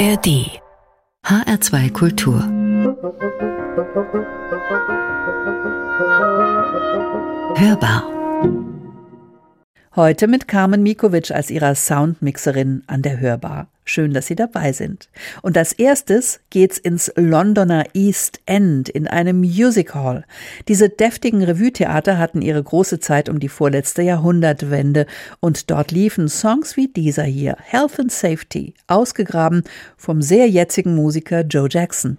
ARD HR2 Kultur. Hörbar. Heute mit Carmen Mikovic als ihrer Soundmixerin an der Hörbar. Schön, dass Sie dabei sind. Und als erstes geht's ins Londoner East End in einem Music Hall. Diese deftigen Revue-Theater hatten ihre große Zeit um die vorletzte Jahrhundertwende und dort liefen Songs wie dieser hier, Health and Safety, ausgegraben vom sehr jetzigen Musiker Joe Jackson.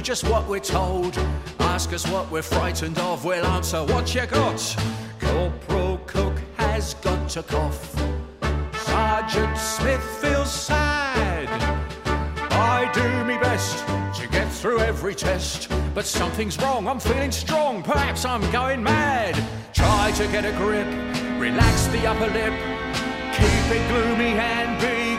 Just what we're told. Ask us what we're frightened of, we'll answer what you got. Corporal Cook has got to cough. Sergeant Smith feels sad. I do me best to get through every test, but something's wrong. I'm feeling strong, perhaps I'm going mad. Try to get a grip Relax the upper lip, keep it gloomy and be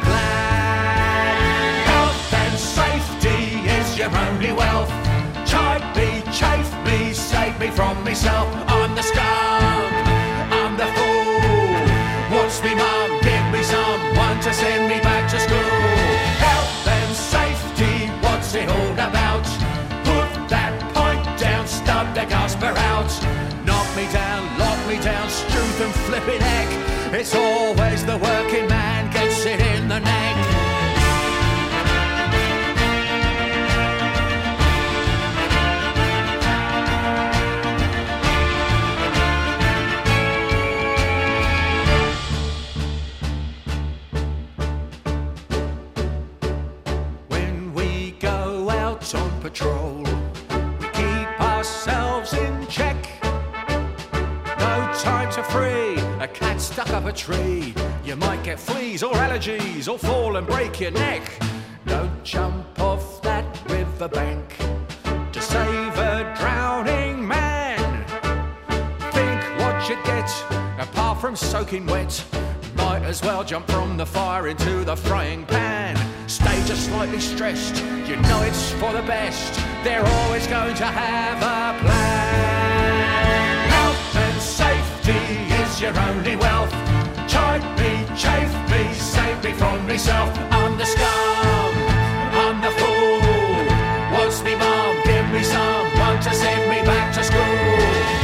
your only wealth. Chide me, chafe me, save me from myself. I'm the scum, I'm the fool. What's me mum? Give me someone to send me back to school. Health and safety, what's it all about? Put that point down, stub the gasper out. Knock me down, lock me down, and flipping heck. It's always the allergies or fall and break your neck. Don't jump off that riverbank to save a drowning man. Think what you'd get apart from soaking wet. Might as well jump from the fire into the frying pan. Stay just slightly stressed, you know it's for the best. They're always going to have a plan. Health and safety is your only wealth. Chide me, chafe me, from myself. I'm the scum, I'm the fool. What's me mom? Give me someone to send me back to school.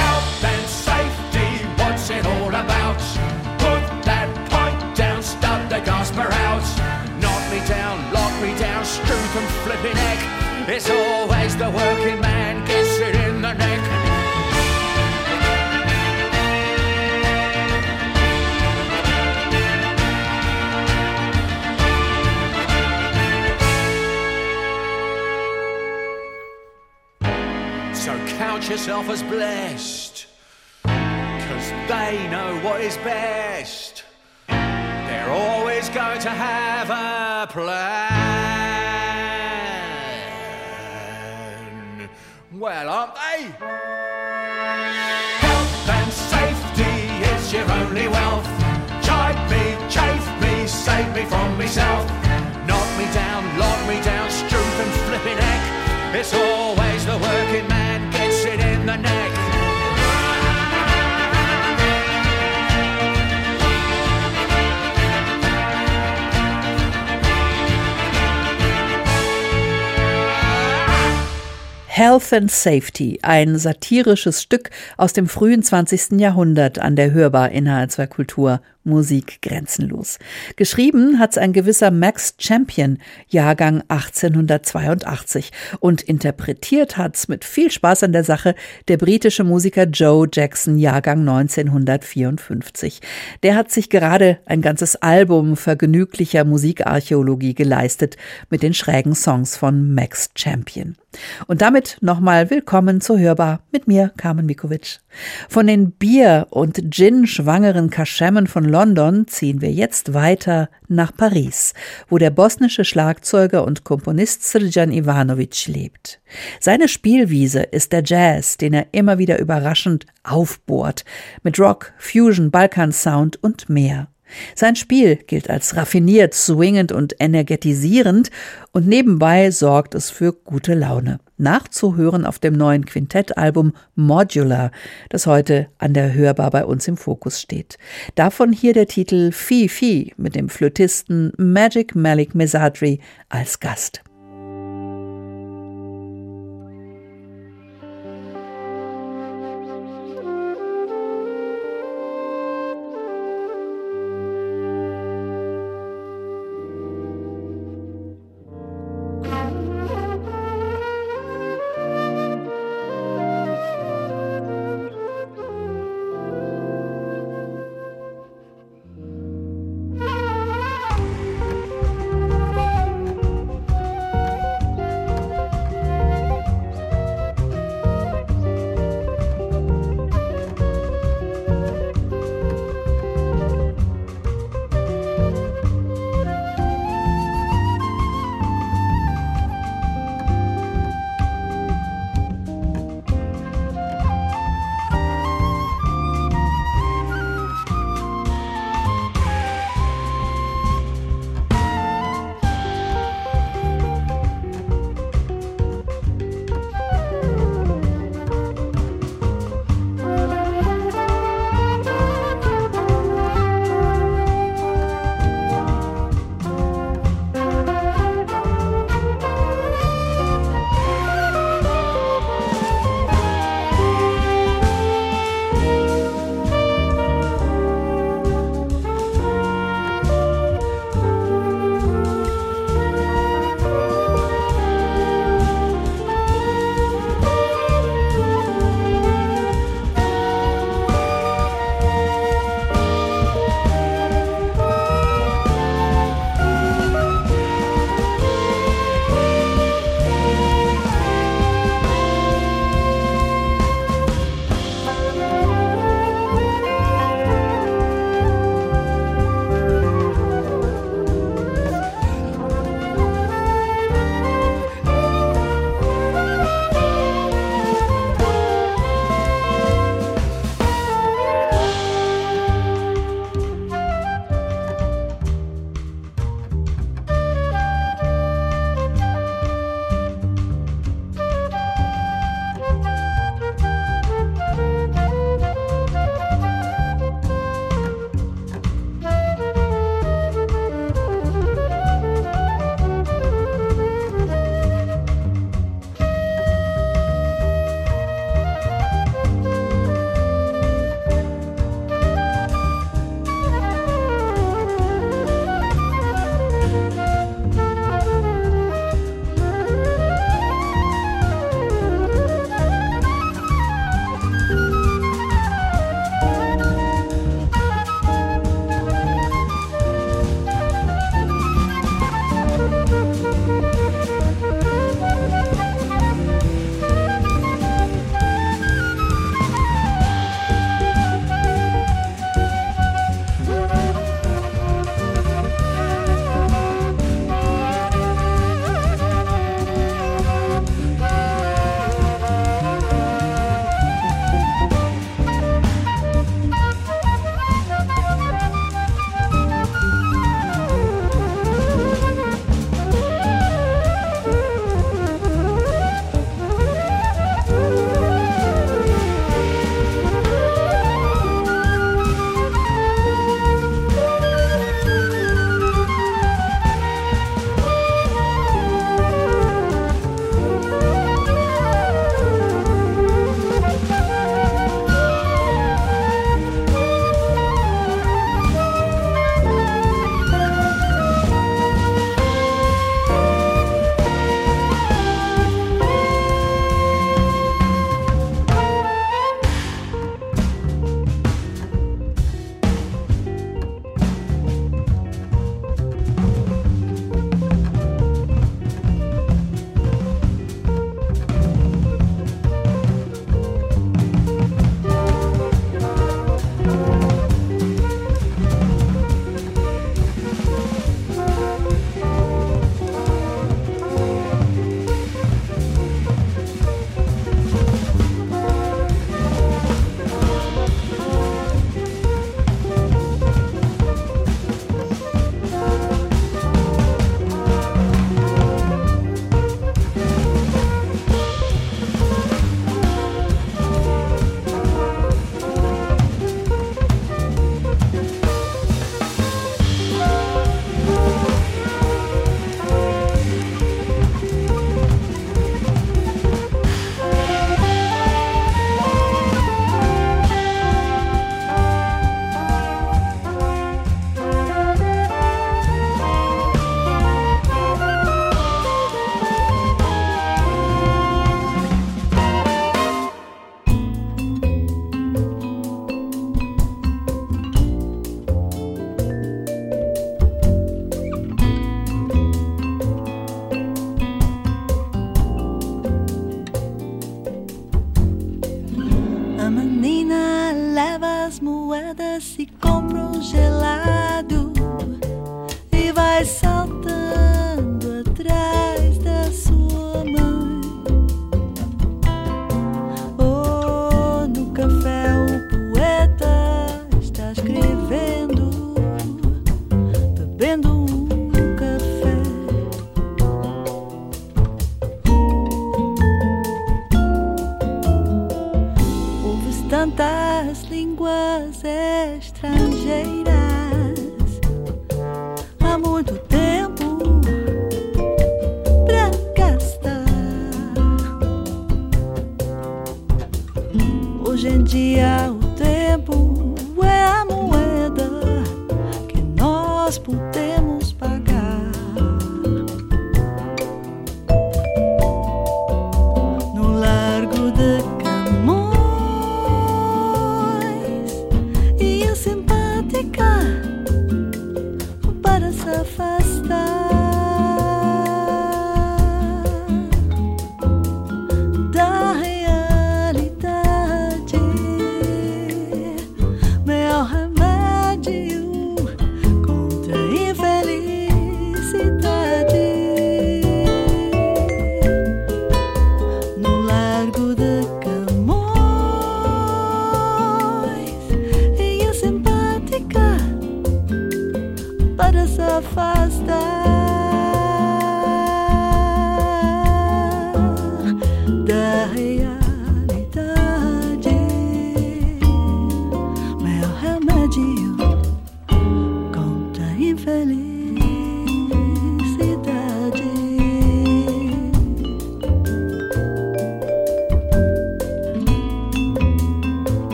Health and safety, what's it all about? Put that point down, stub the gasper out. Knock me down, lock me down, struth and flipping neck. It's always the working man gets it in the neck. Count yourself as blessed. Cause they know what is best. They're always going to have a plan. Well, aren't they? Health and safety is your only wealth. Chide me, chafe me, save me from myself. Knock me down, lock me down, struth and flipping heck. It's always the working man Next. neck. Health and Safety, ein satirisches Stück aus dem frühen 20. Jahrhundert an der Hörbar in HR2 Kultur Musik grenzenlos. Geschrieben hat's ein gewisser Max Champion, Jahrgang 1882 und interpretiert hat's mit viel Spaß an der Sache der britische Musiker Joe Jackson, Jahrgang 1954. Der hat sich gerade ein ganzes Album vergnüglicher Musikarchäologie geleistet mit den schrägen Songs von Max Champion. Und damit nochmal willkommen zu Hörbar mit mir, Carmen Mikovic. Von den Bier- und Gin-schwangeren Kaschemmen von London ziehen wir jetzt weiter nach Paris, wo der bosnische Schlagzeuger und Komponist Srđan Ivanovic lebt. Seine Spielwiese ist der Jazz, den er immer wieder überraschend aufbohrt, mit Rock, Fusion, Balkan-Sound und mehr. Sein Spiel gilt als raffiniert, swingend und energetisierend und nebenbei sorgt es für gute Laune. Nachzuhören auf dem neuen Quintettalbum Modular, das heute an der Hörbar bei uns im Fokus steht. Davon hier der Titel Fi Fi mit dem Flötisten Magic Malik Mesadri als Gast.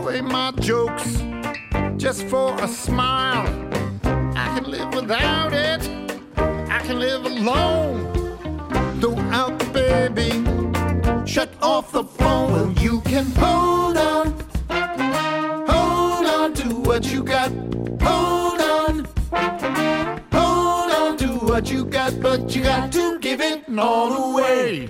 away my jokes just for a smile. I can live without it. I can live alone. Go out, baby. Shut off the phone. Well, you can hold on. Hold on to what you got. Hold on. Hold on to what you got, but you got to give it all away.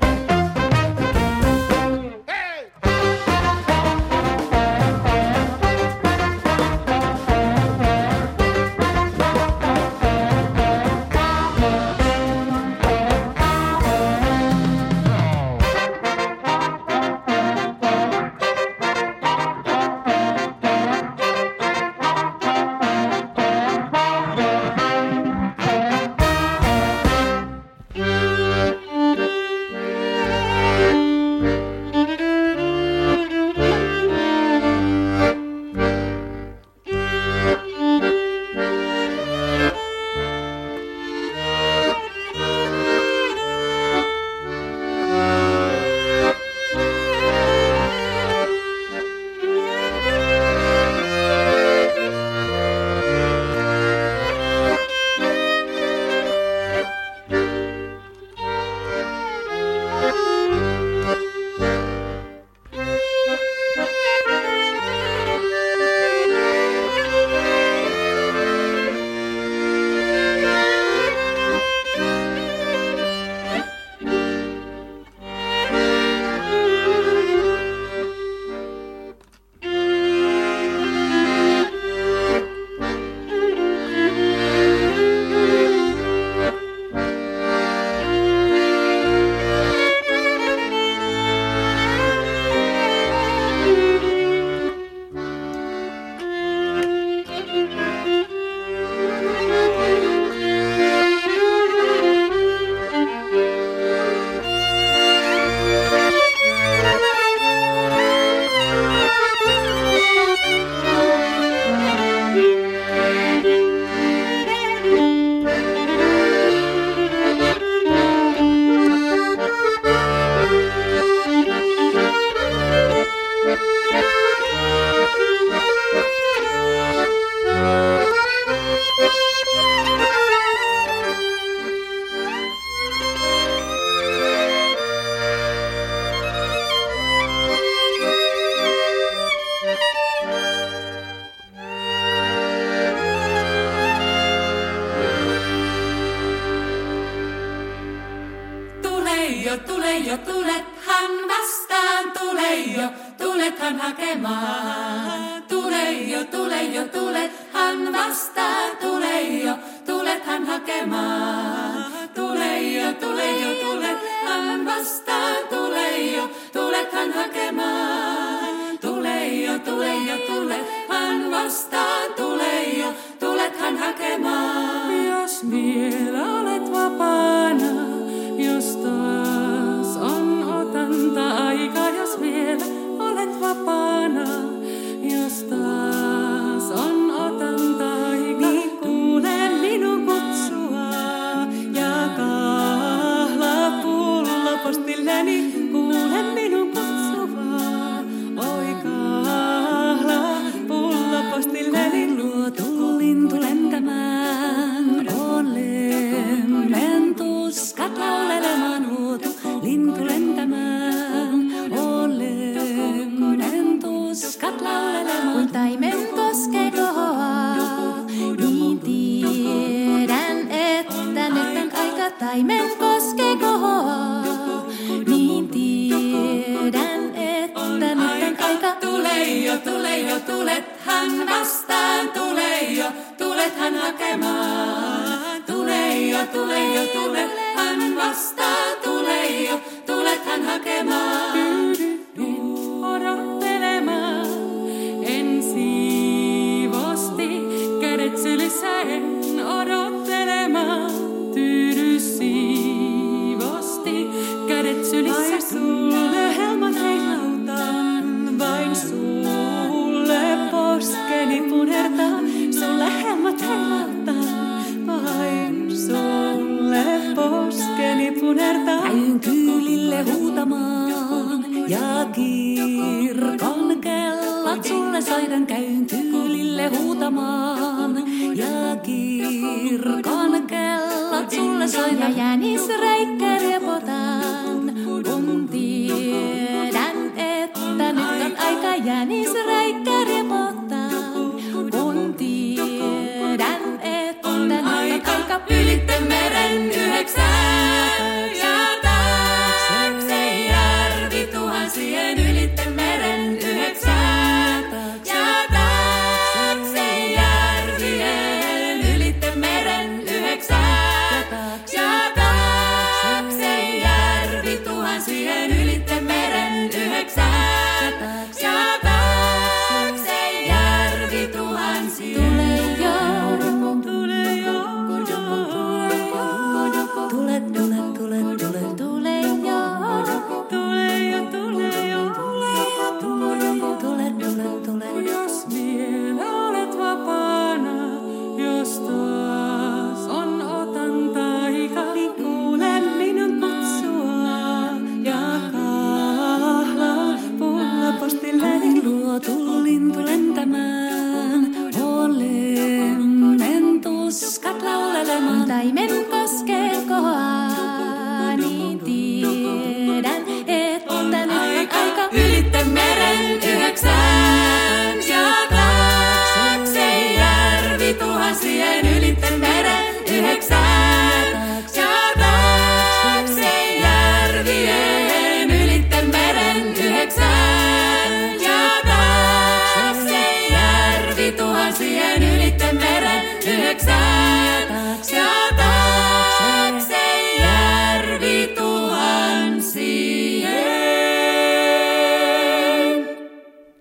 Brian is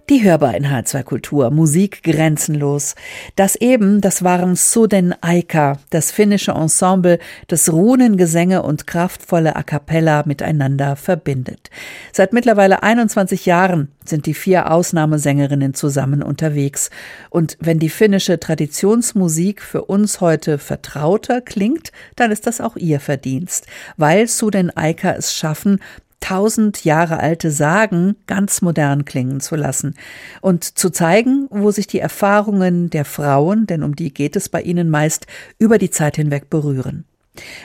Die hörbar in H2 Kultur, Musik grenzenlos. Das eben, das waren Suden Aika, das finnische Ensemble, das Runengesänge und kraftvolle A cappella miteinander verbindet. Seit mittlerweile 21 Jahren sind die vier Ausnahmesängerinnen zusammen unterwegs. Und wenn die finnische Traditionsmusik für uns heute vertrauter klingt, dann ist das auch ihr Verdienst, weil Suden Aika es schaffen, tausend Jahre alte Sagen ganz modern klingen zu lassen und zu zeigen, wo sich die Erfahrungen der Frauen, denn um die geht es bei ihnen meist, über die Zeit hinweg berühren.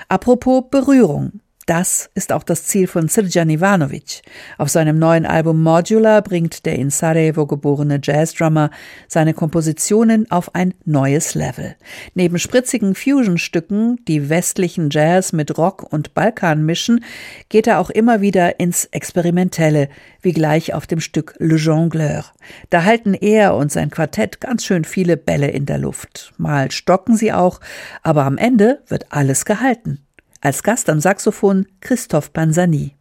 Apropos Berührung. Das ist auch das Ziel von Srđan Ivanovic. Auf seinem neuen Album Modular bringt der in Sarajevo geborene Jazzdrummer seine Kompositionen auf ein neues Level. Neben spritzigen Fusion-Stücken, die westlichen Jazz mit Rock und Balkan mischen, geht er auch immer wieder ins Experimentelle, wie gleich auf dem Stück Le Jongleur. Da halten er und sein Quartett ganz schön viele Bälle in der Luft. Mal stocken sie auch, aber am Ende wird alles gehalten. Als Gast am Saxophon Christoph Panzani.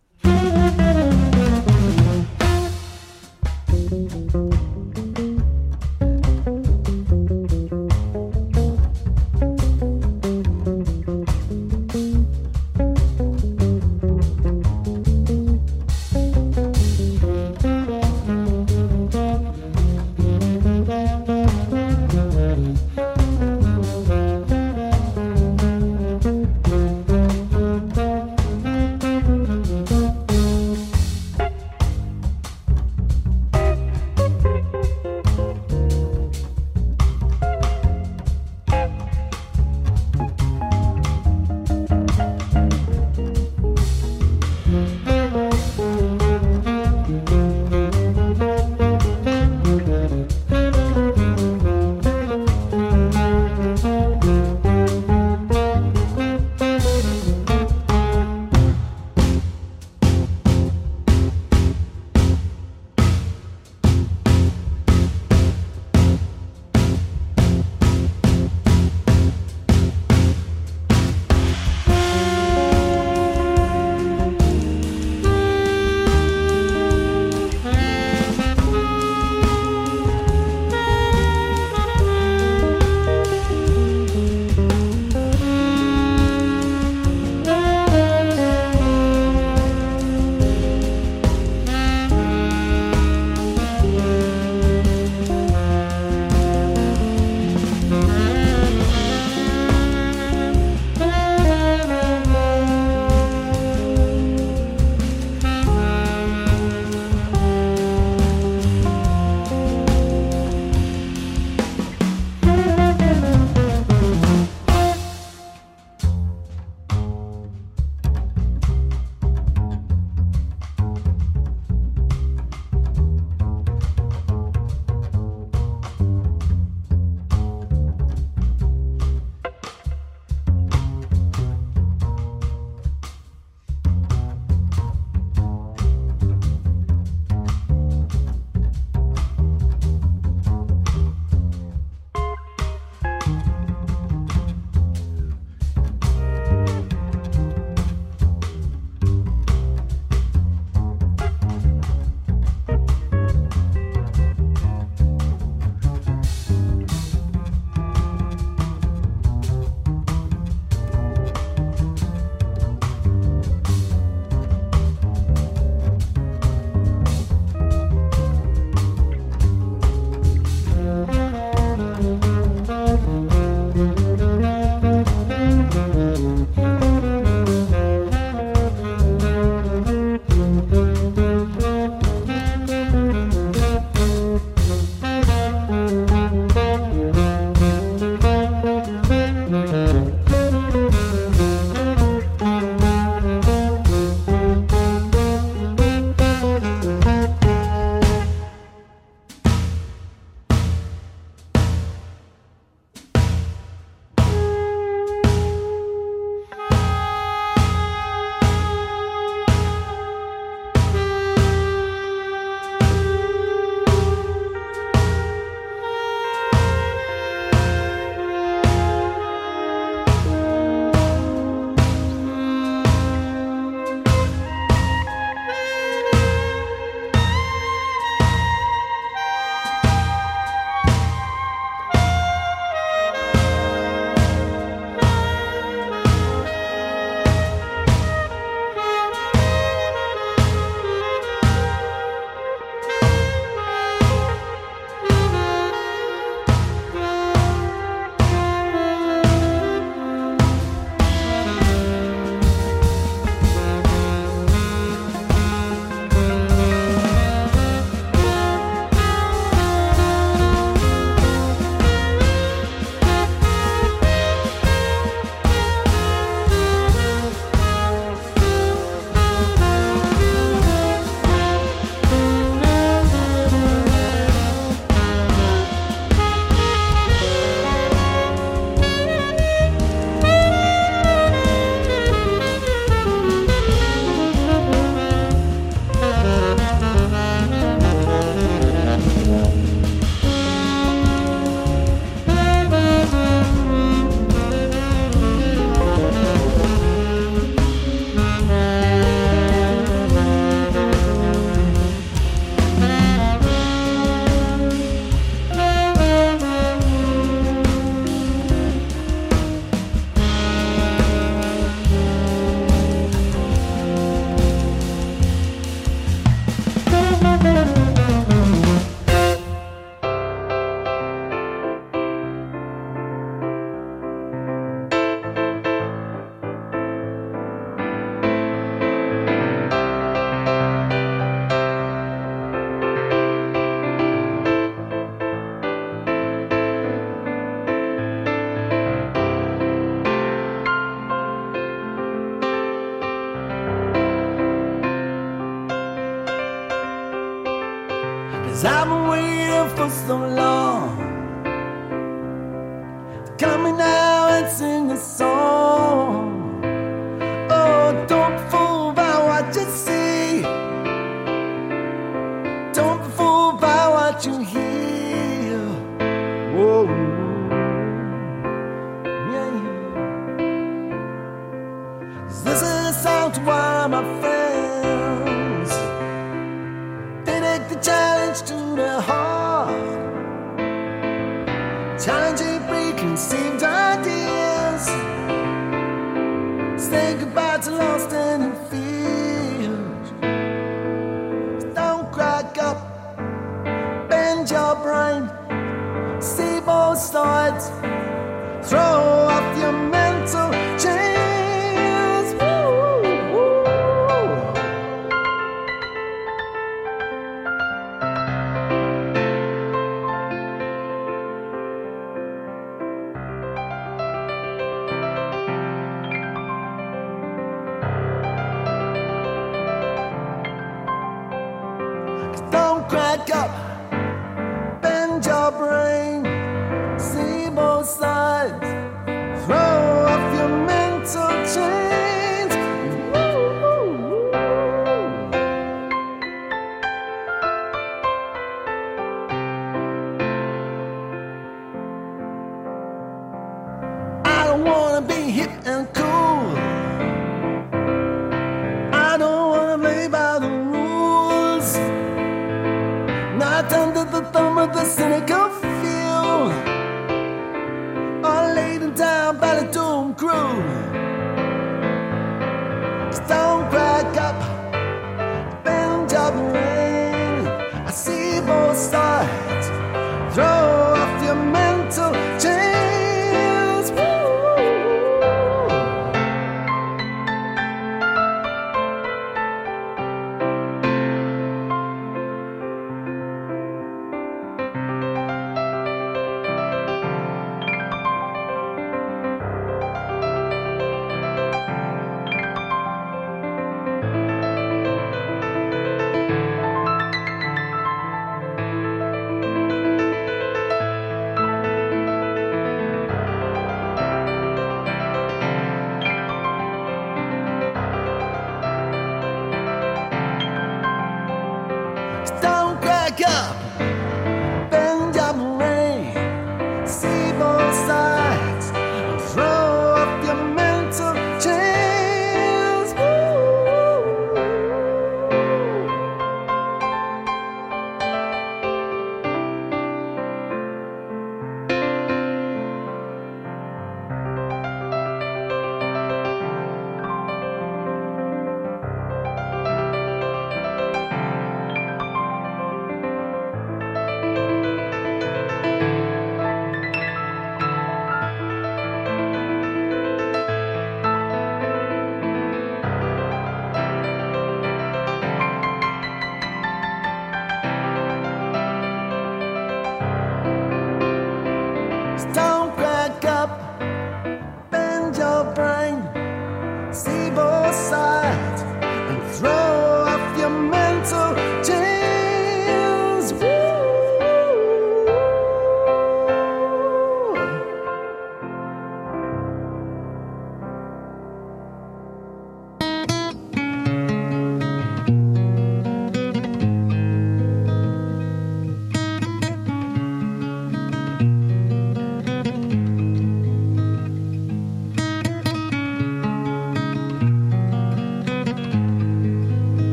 Cause I've been waiting for so long. Come me now and sing a song. and cool. I don't wanna play by the rules. Not under the thumb of the cynical.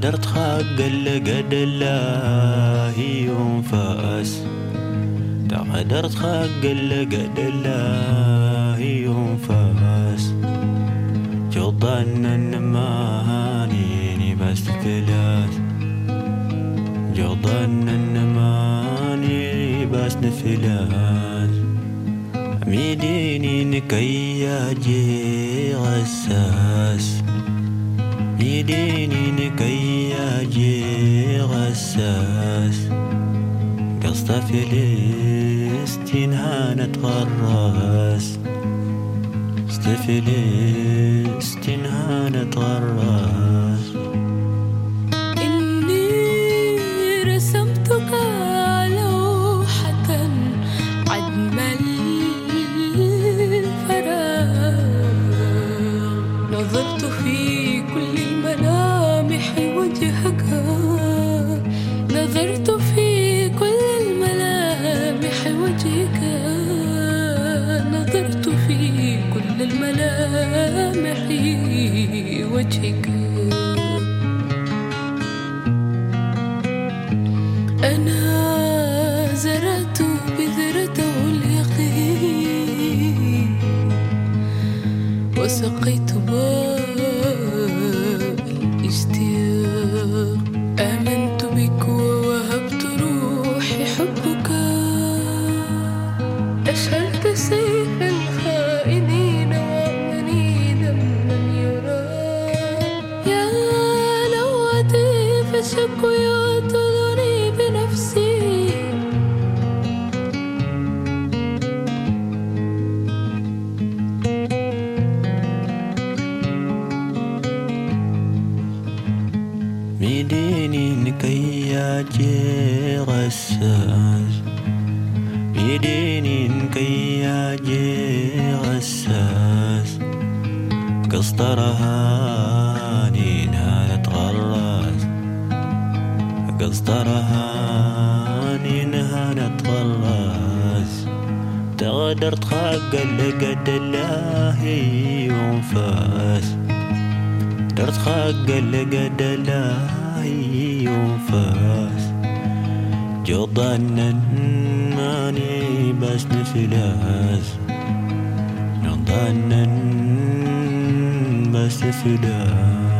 قدرت حق قد الله ينفاس تقدرت حق قد الله فاس جو ظن ما هانيني بس ثلاث جو ظن ما هانيني بس ثلاث ميديني نكياجي غساس. ميديني الإحساس قصد فلسطين هانت غراس قصد فلسطين هانت غراس قدرت خقل قد الله وفاس درت خقل قد الله وفاس جو ظنن ماني بس نفلاس. جو ظنن بس نفلاس.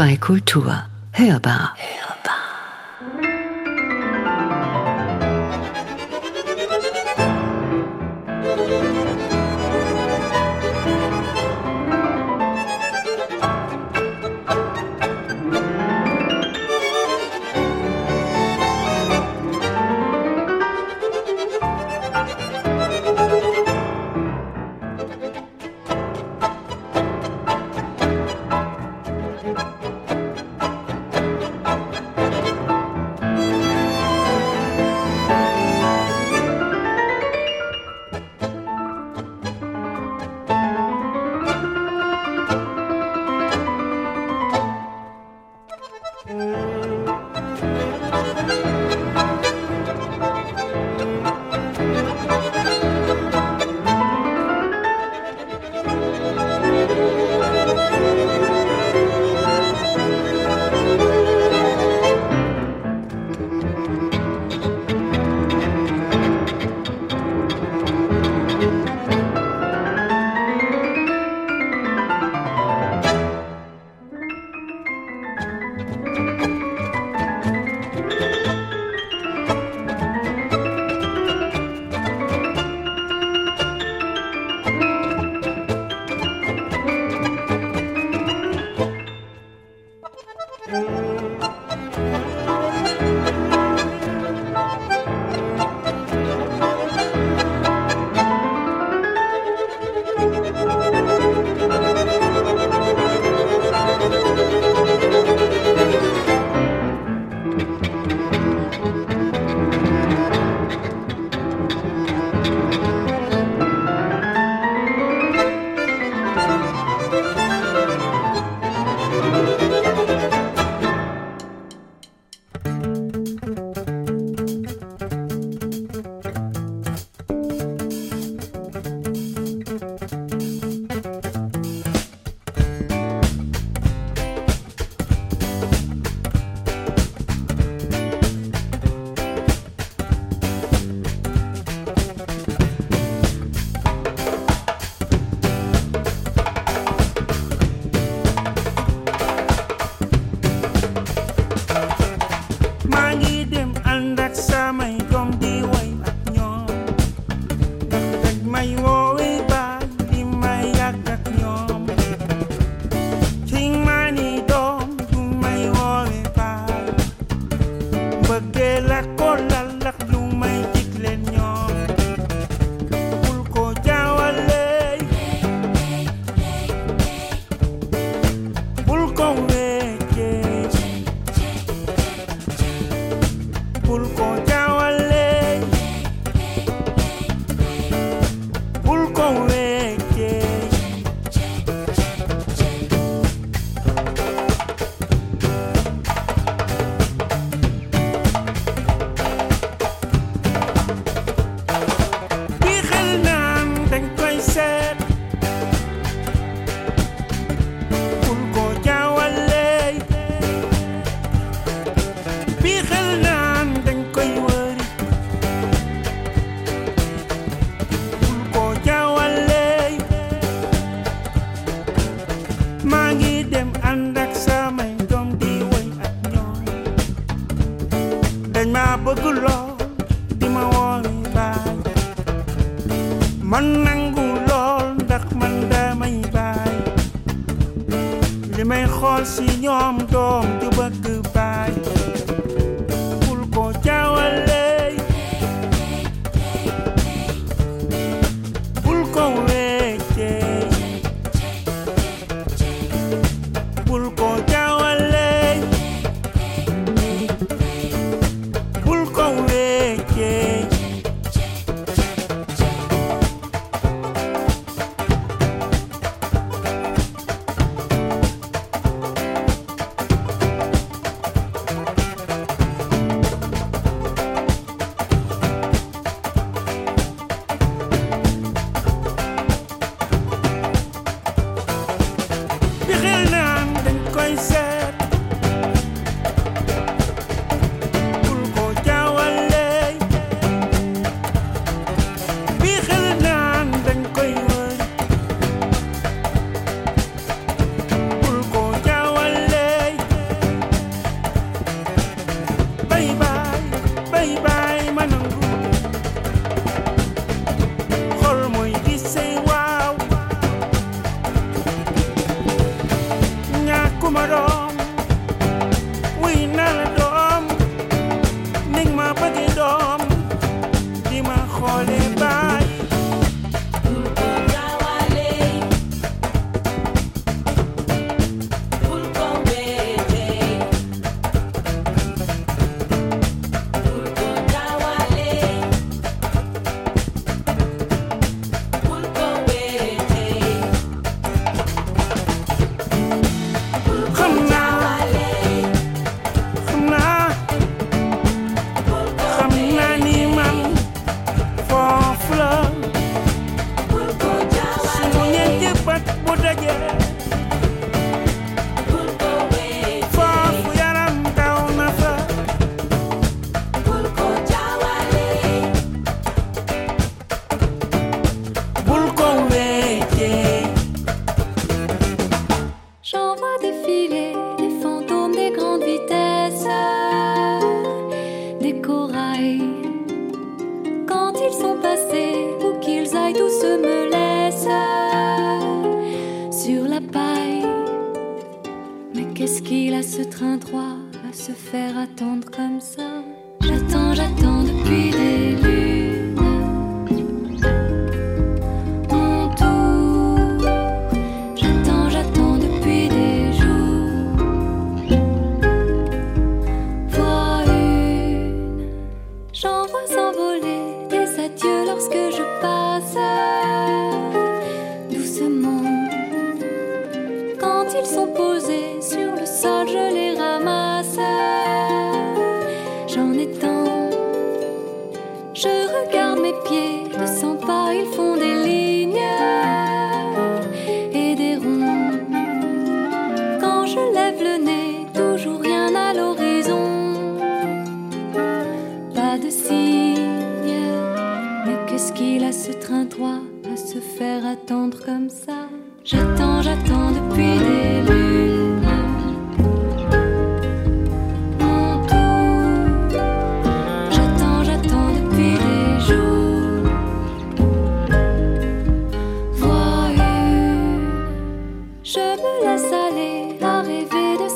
HR2 Kultur. Hörbar.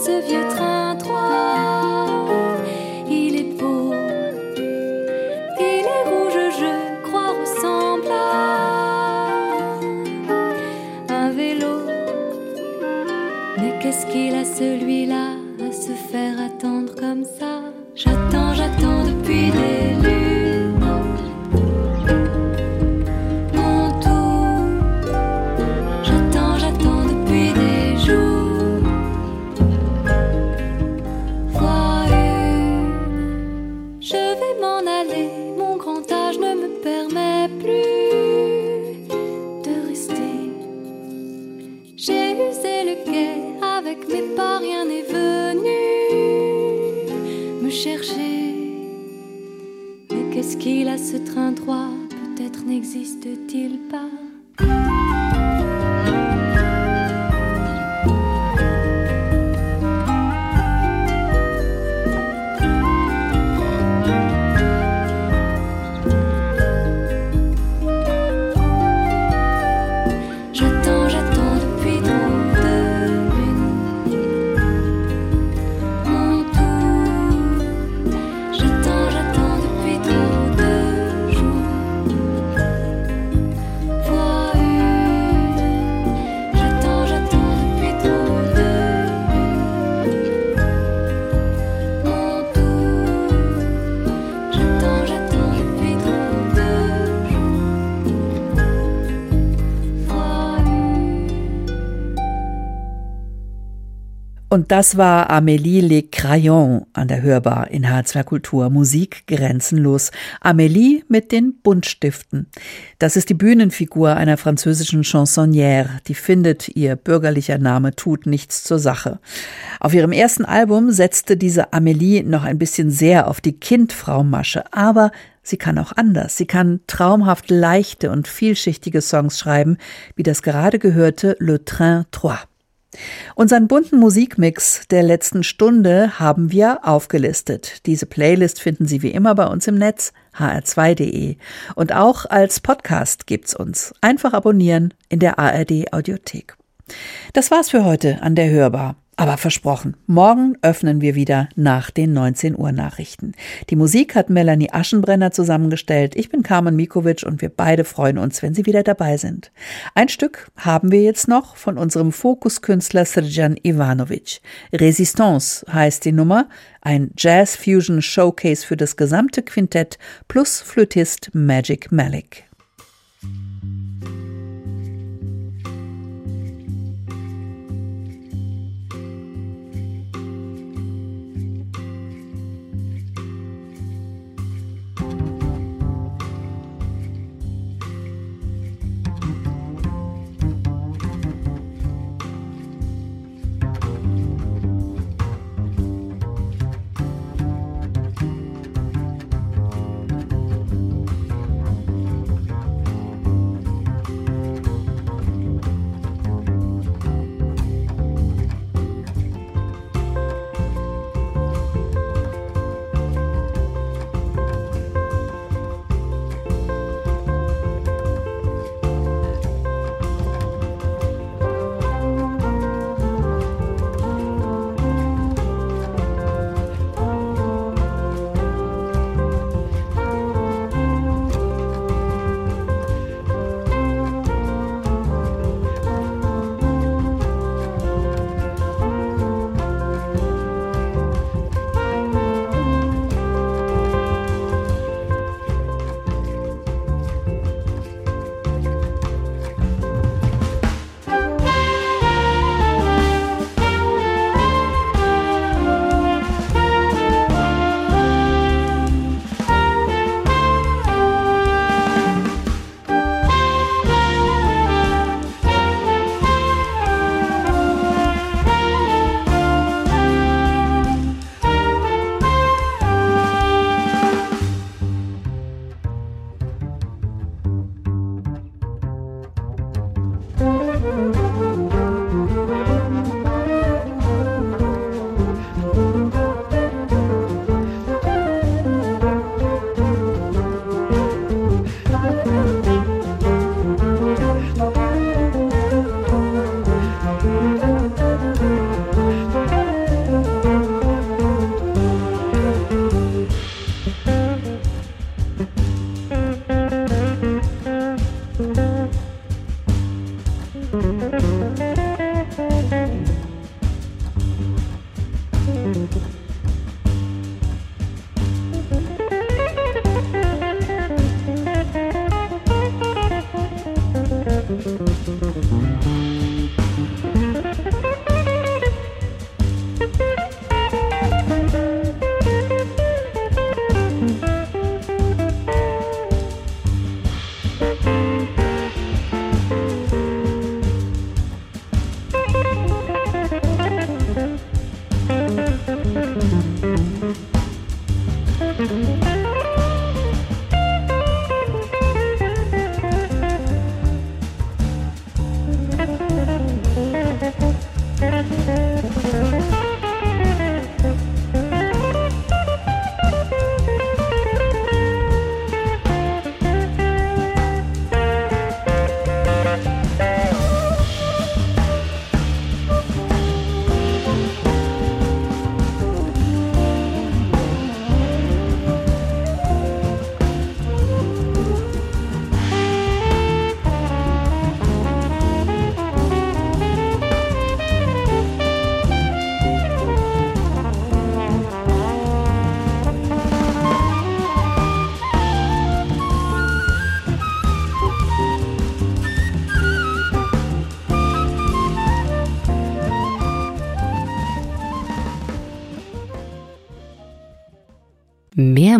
se vient. Und das war Amélie Le Crayon an der Hörbar in H2 Kultur. Musik grenzenlos. Amélie mit den Buntstiften. Das ist die Bühnenfigur einer französischen Chansonnière, die findet, ihr bürgerlicher Name tut nichts zur Sache. Auf ihrem ersten Album setzte diese Amélie noch ein bisschen sehr auf die Kindfrau-Masche, aber Sie kann auch anders. Sie kann traumhaft leichte und vielschichtige Songs schreiben, wie das gerade gehörte Le Train 3. Unseren bunten Musikmix der letzten Stunde haben wir aufgelistet. Diese Playlist finden Sie wie immer bei uns im Netz hr2.de und auch als Podcast gibt's uns. Einfach abonnieren in der ARD Audiothek. Das war's für heute an der Hörbar. Aber versprochen, morgen öffnen wir wieder nach den 19 Uhr Nachrichten. Die Musik hat Melanie Aschenbrenner zusammengestellt. Ich bin Carmen Mikovic und wir beide freuen uns, wenn Sie wieder dabei sind. Ein Stück haben wir jetzt noch von unserem Fokuskünstler Srjan Ivanovic. Resistance heißt die Nummer, ein Jazz-Fusion-Showcase für das gesamte Quintett plus Flötist Magic Malik.